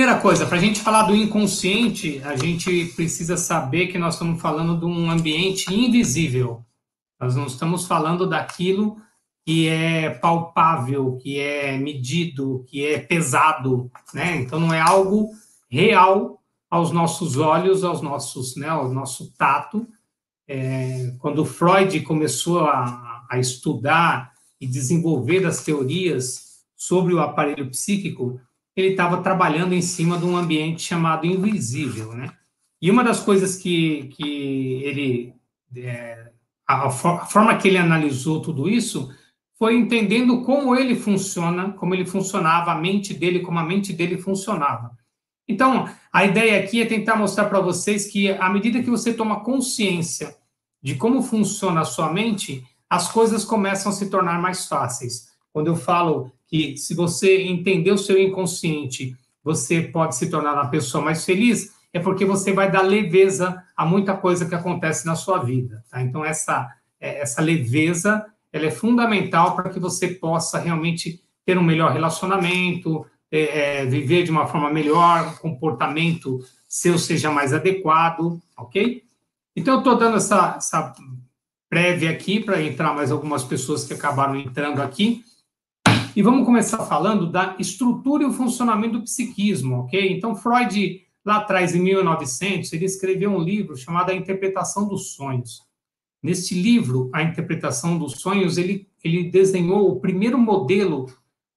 Primeira coisa, para a gente falar do inconsciente, a gente precisa saber que nós estamos falando de um ambiente invisível. Nós não estamos falando daquilo que é palpável, que é medido, que é pesado, né? Então não é algo real aos nossos olhos, aos nossos, né, ao nosso tato. É, quando Freud começou a, a estudar e desenvolver as teorias sobre o aparelho psíquico, ele estava trabalhando em cima de um ambiente chamado invisível, né? E uma das coisas que, que ele, é, a, a, forma que ele analisou tudo isso foi entendendo como ele funciona, como ele funcionava, a mente dele, como a mente dele funcionava. Então, a ideia aqui é tentar mostrar para vocês que, à medida que você toma consciência de como funciona a sua mente, as coisas começam a se tornar mais fáceis. Quando eu falo que se você entender o seu inconsciente, você pode se tornar uma pessoa mais feliz, é porque você vai dar leveza a muita coisa que acontece na sua vida. Tá? Então, essa, é, essa leveza ela é fundamental para que você possa realmente ter um melhor relacionamento, é, é, viver de uma forma melhor, um comportamento seu seja mais adequado, ok? Então, eu estou dando essa, essa prévia aqui para entrar mais algumas pessoas que acabaram entrando aqui. E vamos começar falando da estrutura e o funcionamento do psiquismo, ok? Então, Freud, lá atrás, em 1900, ele escreveu um livro chamado A Interpretação dos Sonhos. Neste livro, A Interpretação dos Sonhos, ele, ele desenhou o primeiro modelo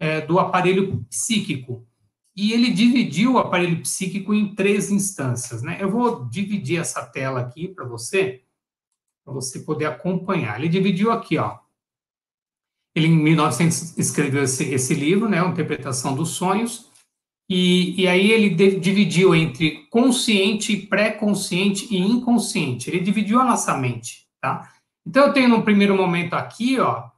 é, do aparelho psíquico. E ele dividiu o aparelho psíquico em três instâncias, né? Eu vou dividir essa tela aqui para você, para você poder acompanhar. Ele dividiu aqui, ó, ele, em 1900, escreveu esse, esse livro, né, Interpretação dos Sonhos, e, e aí ele de, dividiu entre consciente, pré-consciente e inconsciente. Ele dividiu a nossa mente, tá? Então, eu tenho no primeiro momento aqui, ó,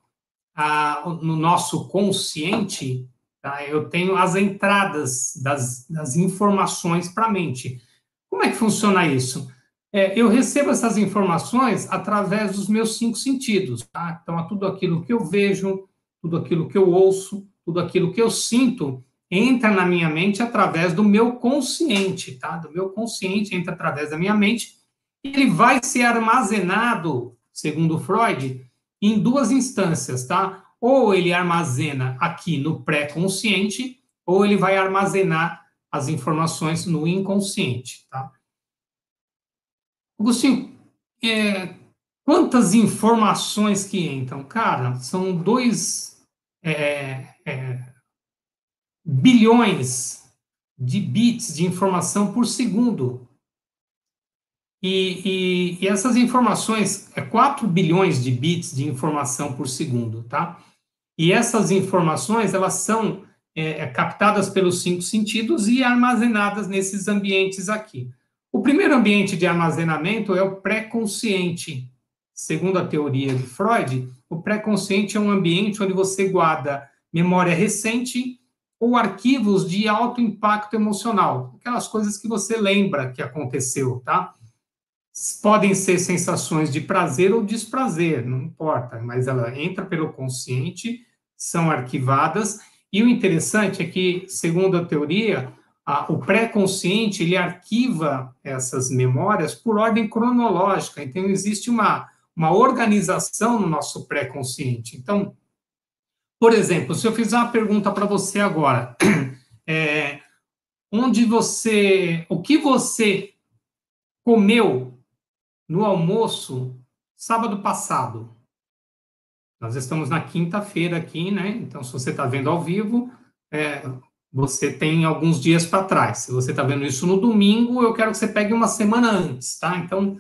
a, no nosso consciente, tá? eu tenho as entradas das, das informações para a mente. Como é que funciona isso? É, eu recebo essas informações através dos meus cinco sentidos. Tá? Então, é tudo aquilo que eu vejo, tudo aquilo que eu ouço, tudo aquilo que eu sinto entra na minha mente através do meu consciente, tá? Do meu consciente entra através da minha mente. Ele vai ser armazenado, segundo Freud, em duas instâncias, tá? Ou ele armazena aqui no pré-consciente, ou ele vai armazenar as informações no inconsciente, tá? Agostinho, é, quantas informações que entram? Cara, são dois é, é, bilhões de bits de informação por segundo. E, e, e, essas informações, é 4 bilhões de bits de informação por segundo, tá? E essas informações, elas são é, é captadas pelos cinco sentidos e armazenadas nesses ambientes aqui. O primeiro ambiente de armazenamento é o pré-consciente. Segundo a teoria de Freud, o pré-consciente é um ambiente onde você guarda memória recente ou arquivos de alto impacto emocional, aquelas coisas que você lembra que aconteceu, tá? Podem ser sensações de prazer ou desprazer, não importa, mas ela entra pelo consciente, são arquivadas, e o interessante é que, segundo a teoria, a, o pré-consciente ele arquiva essas memórias por ordem cronológica. Então, existe uma, uma organização no nosso pré-consciente. Então, por exemplo, se eu fizer uma pergunta para você agora, é, onde você, o que você comeu no almoço sábado passado? Nós estamos na quinta-feira aqui, né? Então, se você está vendo ao vivo, é, você tem alguns dias para trás. Se você está vendo isso no domingo, eu quero que você pegue uma semana antes, tá? Então,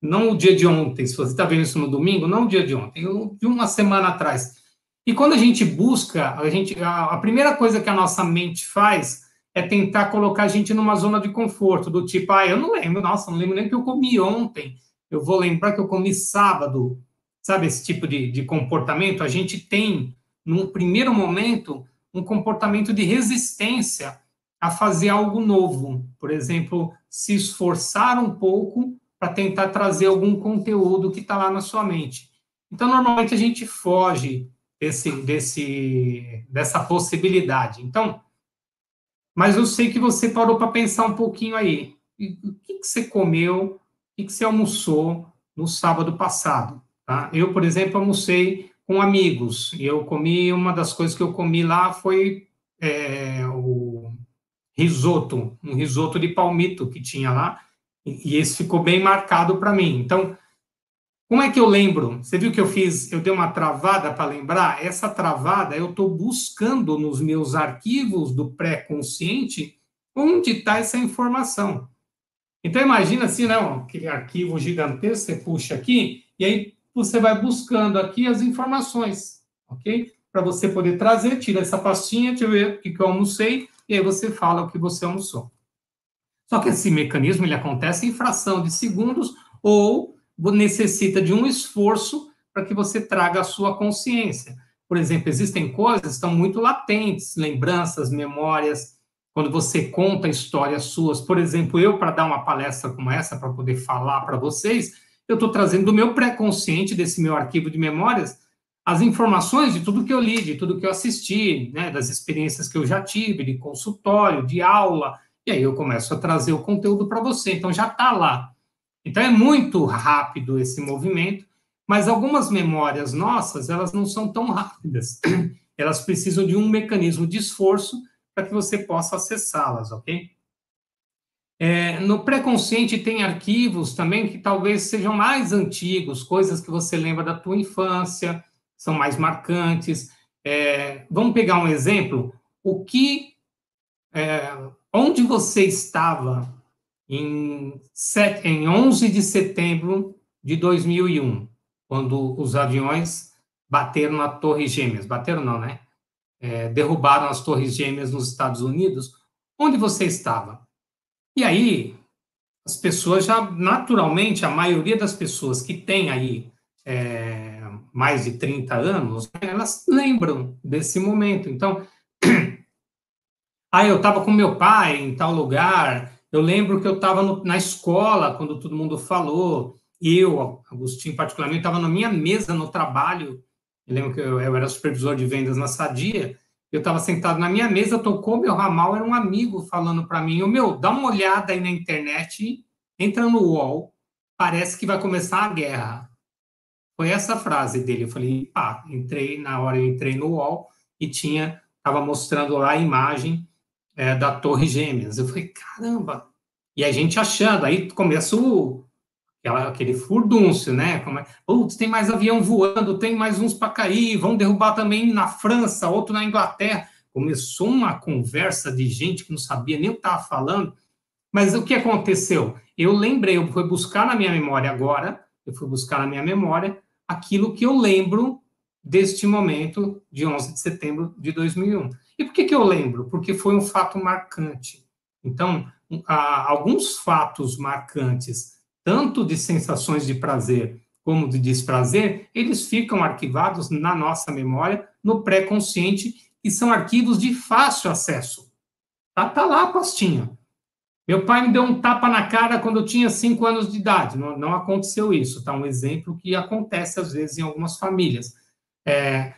não o dia de ontem. Se você está vendo isso no domingo, não o dia de ontem, de uma semana atrás. E quando a gente busca, a, gente, a, a primeira coisa que a nossa mente faz é tentar colocar a gente numa zona de conforto, do tipo, ah, eu não lembro, nossa, não lembro nem que eu comi ontem, eu vou lembrar que eu comi sábado, sabe, esse tipo de, de comportamento, a gente tem, num primeiro momento, um comportamento de resistência a fazer algo novo, por exemplo, se esforçar um pouco para tentar trazer algum conteúdo que está lá na sua mente. Então, normalmente a gente foge desse, desse, dessa possibilidade. Então, mas eu sei que você parou para pensar um pouquinho aí. O que, que você comeu, o que, que você almoçou no sábado passado? Tá? Eu, por exemplo, almocei com amigos. E eu comi, uma das coisas que eu comi lá foi é, o risoto, um risoto de palmito que tinha lá. E, e esse ficou bem marcado para mim. Então, como é que eu lembro? Você viu que eu fiz, eu dei uma travada para lembrar? Essa travada eu estou buscando nos meus arquivos do pré-consciente onde está essa informação. Então imagina assim, né, aquele arquivo gigantesco, você puxa aqui, e aí você vai buscando aqui as informações, ok? Para você poder trazer, tira essa pastinha, deixa eu ver o que eu almocei, e aí você fala o que você almoçou. Só que esse mecanismo ele acontece em fração de segundos ou necessita de um esforço para que você traga a sua consciência. Por exemplo, existem coisas que estão muito latentes, lembranças, memórias, quando você conta histórias suas. Por exemplo, eu, para dar uma palestra como essa, para poder falar para vocês, eu estou trazendo do meu pré-consciente, desse meu arquivo de memórias, as informações de tudo que eu li, de tudo que eu assisti, né, das experiências que eu já tive, de consultório, de aula, e aí eu começo a trazer o conteúdo para você. Então já está lá. Então é muito rápido esse movimento, mas algumas memórias nossas, elas não são tão rápidas. Elas precisam de um mecanismo de esforço para que você possa acessá-las, ok? É, no pré-consciente tem arquivos também que talvez sejam mais antigos, coisas que você lembra da tua infância, são mais marcantes. É, vamos pegar um exemplo. O que, é, onde você estava em, set, em 11 de setembro de 2001, quando os aviões bateram na Torre Gêmeas. Bateram não, né? É, derrubaram as Torres Gêmeas nos Estados Unidos. Onde você estava? E aí, as pessoas já, naturalmente, a maioria das pessoas que tem aí é, mais de 30 anos, elas lembram desse momento. Então, ah, eu estava com meu pai em tal lugar, eu lembro que eu estava na escola quando todo mundo falou, eu, Agostinho, particularmente, estava na minha mesa no trabalho. Eu lembro que eu, eu era supervisor de vendas na Sadia. Eu estava sentado na minha mesa, tocou meu ramal, era um amigo falando para mim: o meu, dá uma olhada aí na internet, entra no UOL, parece que vai começar a guerra. Foi essa frase dele. Eu falei, pá, entrei, na hora eu entrei no UOL e tinha, estava mostrando lá a imagem é, da Torre Gêmeas. Eu falei, caramba! E a gente achando, aí começa o, aquela, aquele furdúncio, né? Como é, Putz, tem mais avião voando, tem mais uns para cair, vão derrubar também na França, outro na Inglaterra. Começou uma conversa de gente que não sabia nem o que estava falando. Mas o que aconteceu? Eu lembrei, eu fui buscar na minha memória agora, eu fui buscar na minha memória aquilo que eu lembro deste momento de 11 de setembro de 2001. E por que, que eu lembro? Porque foi um fato marcante. Então, alguns fatos marcantes, tanto de sensações de prazer como de desprazer, eles ficam arquivados na nossa memória, no pré-consciente, e são arquivos de fácil acesso. Tá, tá lá a pastinha. Meu pai me deu um tapa na cara quando eu tinha cinco anos de idade. Não, não aconteceu isso, tá? Um exemplo que acontece às vezes em algumas famílias. É,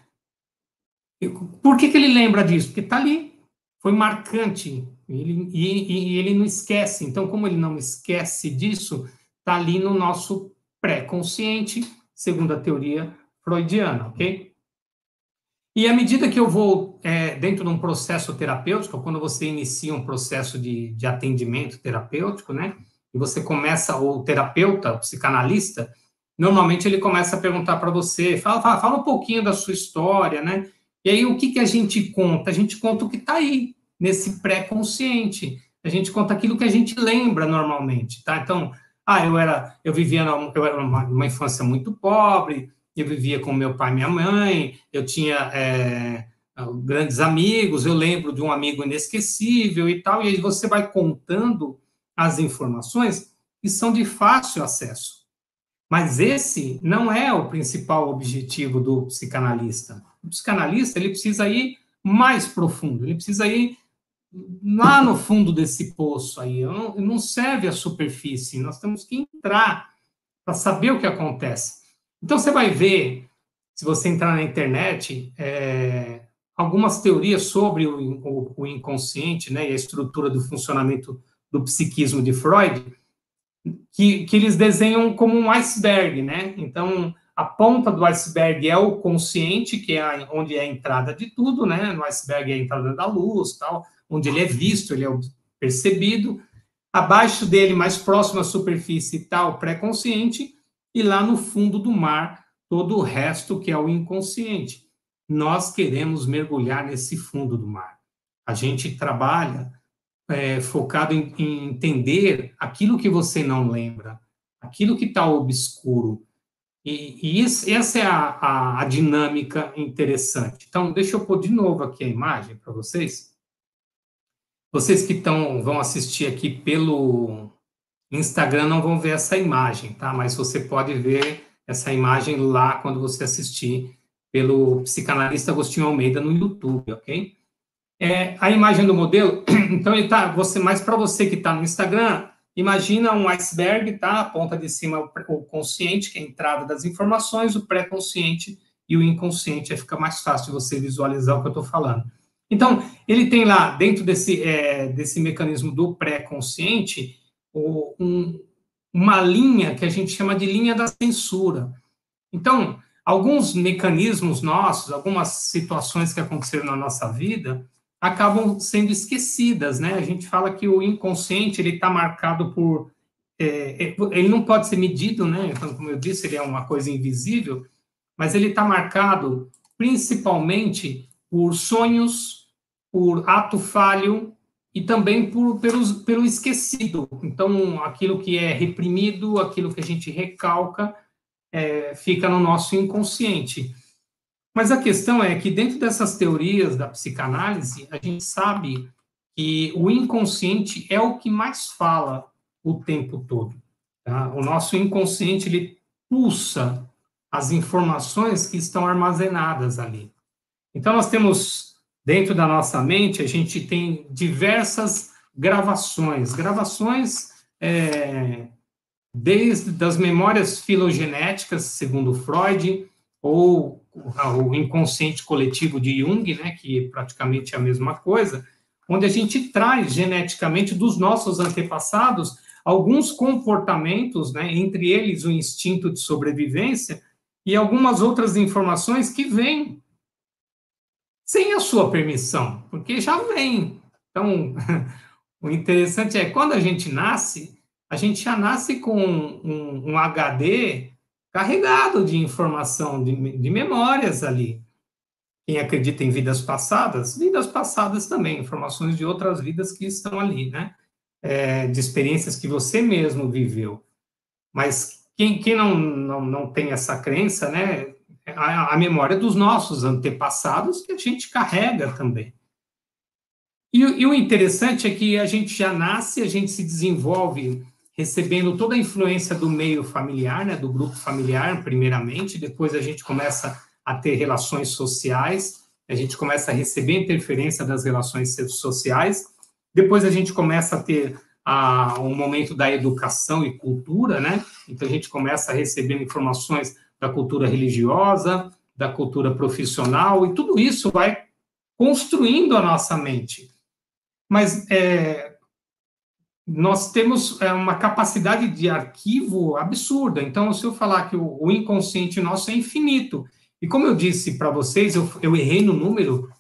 por que, que ele lembra disso? Porque está ali, foi marcante, ele, e, e, ele não esquece. Então, como ele não esquece disso, está ali no nosso pré-consciente, segundo a teoria freudiana, ok? E à medida que eu vou é, dentro de um processo terapêutico, quando você inicia um processo de, de atendimento terapêutico, né? E você começa, o terapeuta, o psicanalista, normalmente ele começa a perguntar para você, fala, fala, fala, um pouquinho da sua história, né? E aí, o que, que a gente conta? A gente conta o que está aí, nesse pré-consciente. A gente conta aquilo que a gente lembra normalmente, tá? Então, ah, eu era, eu vivia, eu era uma, uma infância muito pobre, eu vivia com meu pai e minha mãe, eu tinha, é, grandes amigos, eu lembro de um amigo inesquecível e tal, e aí você vai contando as informações que são de fácil acesso. Mas esse não é o principal objetivo do psicanalista. O psicanalista, ele precisa ir mais profundo, ele precisa ir lá no fundo desse poço aí. Não, não serve a superfície, nós temos que entrar para saber o que acontece. Então, você vai ver, se você entrar na internet, é, algumas teorias sobre o, o, o, inconsciente né, e a estrutura do funcionamento do psiquismo de Freud, que, que eles desenham como um iceberg, né? Então, a ponta do iceberg é o consciente, que é a, onde é a entrada de tudo, né? No iceberg é a entrada da luz, tal, onde ele é visto, ele é percebido. Abaixo dele, mais próximo à superfície, está o pré-consciente, e lá no fundo do mar, todo o resto que é o inconsciente. Nós queremos mergulhar nesse fundo do mar. A gente trabalha é, focado em, em, entender aquilo que você não lembra, aquilo que está obscuro. E, e isso, essa é a, a, a dinâmica interessante. Então, deixa eu pôr de novo aqui a imagem para vocês. Vocês que estão, vão assistir aqui pelo Instagram não vão ver essa imagem, tá? Mas você pode ver essa imagem lá quando você assistir pelo psicanalista Agostinho Almeida no YouTube, ok? É, a imagem do modelo, então ele tá, você, mas para você que está no Instagram, imagina um iceberg, tá? A ponta de cima o consciente, que é a entrada das informações, o pré-consciente e o inconsciente, aí fica mais fácil você visualizar o que eu estou falando. Então, ele tem lá, dentro desse, é, desse mecanismo do pré-consciente, um, uma linha que a gente chama de linha da censura. Então, alguns mecanismos nossos, algumas situações que aconteceram na nossa vida, acabam sendo esquecidas, né? A gente fala que o inconsciente ele está marcado por, é, é, ele não pode ser medido, né? Então, como eu disse, ele é uma coisa invisível, mas ele está marcado principalmente por sonhos, por ato falho e também por, pelo esquecido. Então, aquilo que é reprimido, aquilo que a gente recalca, é, fica no nosso inconsciente. Mas a questão é que, dentro dessas teorias da psicanálise, a gente sabe que o inconsciente é o que mais fala o tempo todo. Tá? O nosso inconsciente, ele pulsa as informações que estão armazenadas ali. Então, nós temos, dentro da nossa mente, a gente tem diversas gravações. Gravações é, desde das memórias filogenéticas, segundo Freud, ou o inconsciente coletivo de Jung, né, que praticamente é a mesma coisa, onde a gente traz geneticamente dos nossos antepassados alguns comportamentos, né, entre eles o instinto de sobrevivência e algumas outras informações que vêm sem a sua permissão, porque já vem. Então, o interessante é quando a gente nasce, a gente já nasce com um, um HD carregado de informação, de, de memórias ali. Quem acredita em vidas passadas, vidas passadas também, informações de outras vidas que estão ali, né? É, de experiências que você mesmo viveu. Mas quem, quem não, não, não tem essa crença, né? A, a memória dos nossos antepassados que a gente carrega também. E, e, o interessante é que a gente já nasce, a gente se desenvolve recebendo toda a influência do meio familiar, né, do grupo familiar, primeiramente, depois a gente começa a ter relações sociais, a gente começa a receber interferência das relações sociais, depois a gente começa a ter a, um momento da educação e cultura, né? Então a gente começa a receber informações da cultura religiosa, da cultura profissional, e tudo isso vai construindo a nossa mente. Mas é, nós temos é, uma capacidade de arquivo absurda. Então, se eu falar que o, o inconsciente nosso é infinito, e como eu disse para vocês, eu, eu errei no número,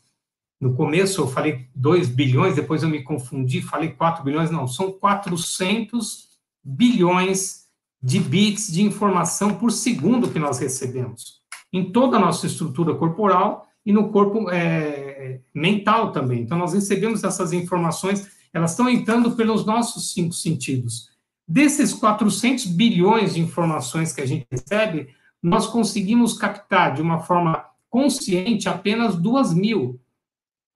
no começo eu falei 2 bilhões, depois eu me confundi, falei 4 bilhões, não, são 400 bilhões de bits de informação por segundo que nós recebemos, em toda a nossa estrutura corporal e no corpo é, mental também. Então, nós recebemos essas informações, elas estão entrando pelos nossos cinco sentidos. Desses 400 bilhões de informações que a gente recebe, nós conseguimos captar de uma forma consciente apenas duas mil.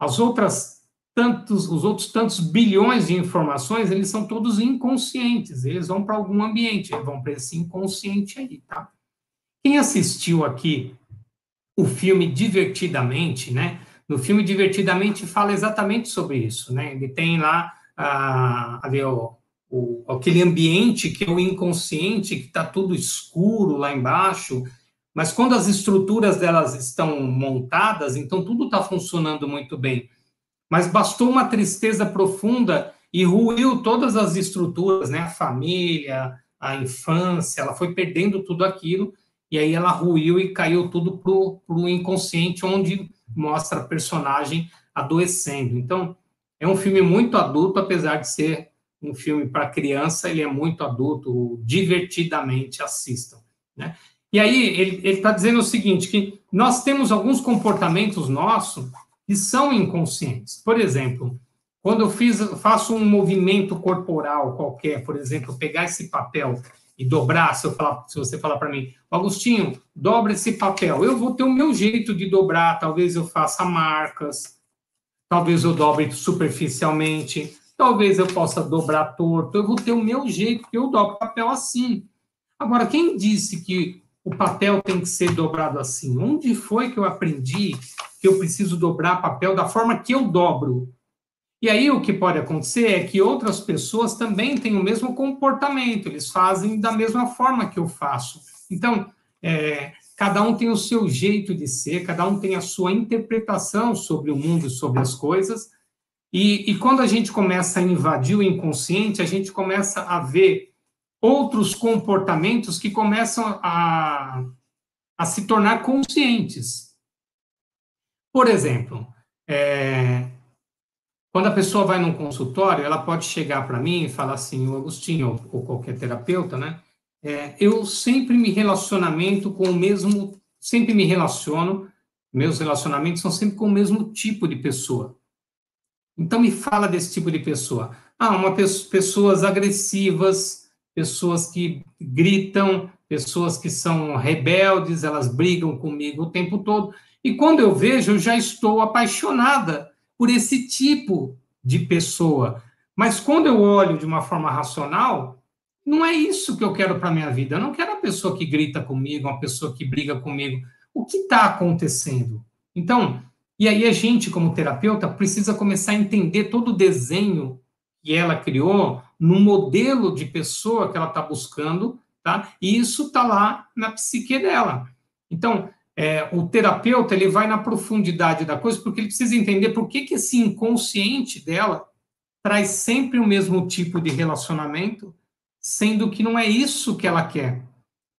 as outras tantos, os outros tantos bilhões de informações, eles são todos inconscientes, eles vão para algum ambiente, eles vão para esse inconsciente aí, tá? Quem assistiu aqui o filme Divertidamente, né? No filme Divertidamente fala exatamente sobre isso, né? Ele tem lá ah, ali, o, o, aquele ambiente que é o inconsciente, que está tudo escuro lá embaixo, mas quando as estruturas delas estão montadas, então tudo está funcionando muito bem. Mas bastou uma tristeza profunda e ruiu todas as estruturas, né? A família, a infância, ela foi perdendo tudo aquilo e aí ela ruiu e caiu tudo para o inconsciente, onde mostra a personagem adoecendo. Então, é um filme muito adulto, apesar de ser um filme para criança, ele é muito adulto, divertidamente assistam. Né? E aí ele está dizendo o seguinte, que nós temos alguns comportamentos nossos que são inconscientes. Por exemplo, quando eu fiz, faço um movimento corporal qualquer, por exemplo, pegar esse papel e dobrar, se, falar, se você falar para mim, Agostinho, dobra esse papel, eu vou ter o meu jeito de dobrar, talvez eu faça marcas, talvez eu dobre superficialmente, talvez eu possa dobrar torto, eu vou ter o meu jeito, porque eu dobro papel assim. Agora, quem disse que o papel tem que ser dobrado assim? Onde foi que eu aprendi que eu preciso dobrar papel da forma que eu dobro? E aí o que pode acontecer é que outras pessoas também têm o mesmo comportamento, eles fazem da mesma forma que eu faço. Então, é, cada um tem o seu jeito de ser, cada um tem a sua interpretação sobre o mundo e sobre as coisas. E, e quando a gente começa a invadir o inconsciente, a gente começa a ver outros comportamentos que começam a, a se tornar conscientes. Por exemplo, é, quando a pessoa vai num consultório, ela pode chegar para mim e falar assim, o Agostinho, ou, ou qualquer terapeuta, né? É, eu sempre me relacionamento com o mesmo, sempre me relaciono, meus relacionamentos são sempre com o mesmo tipo de pessoa. Então me fala desse tipo de pessoa. Ah, uma pessoas agressivas, pessoas que gritam, pessoas que são rebeldes, elas brigam comigo o tempo todo. E quando eu vejo, eu já estou apaixonada por esse tipo de pessoa. Mas quando eu olho de uma forma racional, não é isso que eu quero para minha vida. Eu não quero a pessoa que grita comigo, uma pessoa que briga comigo. O que está acontecendo? Então, e aí a gente, como terapeuta, precisa começar a entender todo o desenho que ela criou no modelo de pessoa que ela está buscando, tá? E isso está lá na psique dela. Então, é, o terapeuta ele vai na profundidade da coisa porque ele precisa entender por que, que esse inconsciente dela traz sempre o mesmo tipo de relacionamento, sendo que não é isso que ela quer.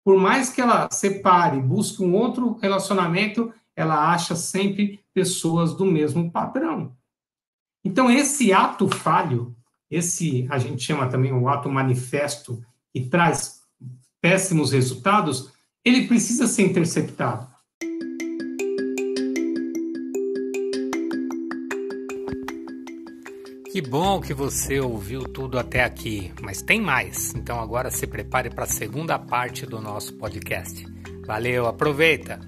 Por mais que ela separe, busque um outro relacionamento, ela acha sempre pessoas do mesmo padrão. Então, esse ato falho, esse a gente chama também o ato manifesto, que traz péssimos resultados, ele precisa ser interceptado. Que bom que você ouviu tudo até aqui, mas tem mais. Então agora se prepare para a segunda parte do nosso podcast. Valeu, aproveita!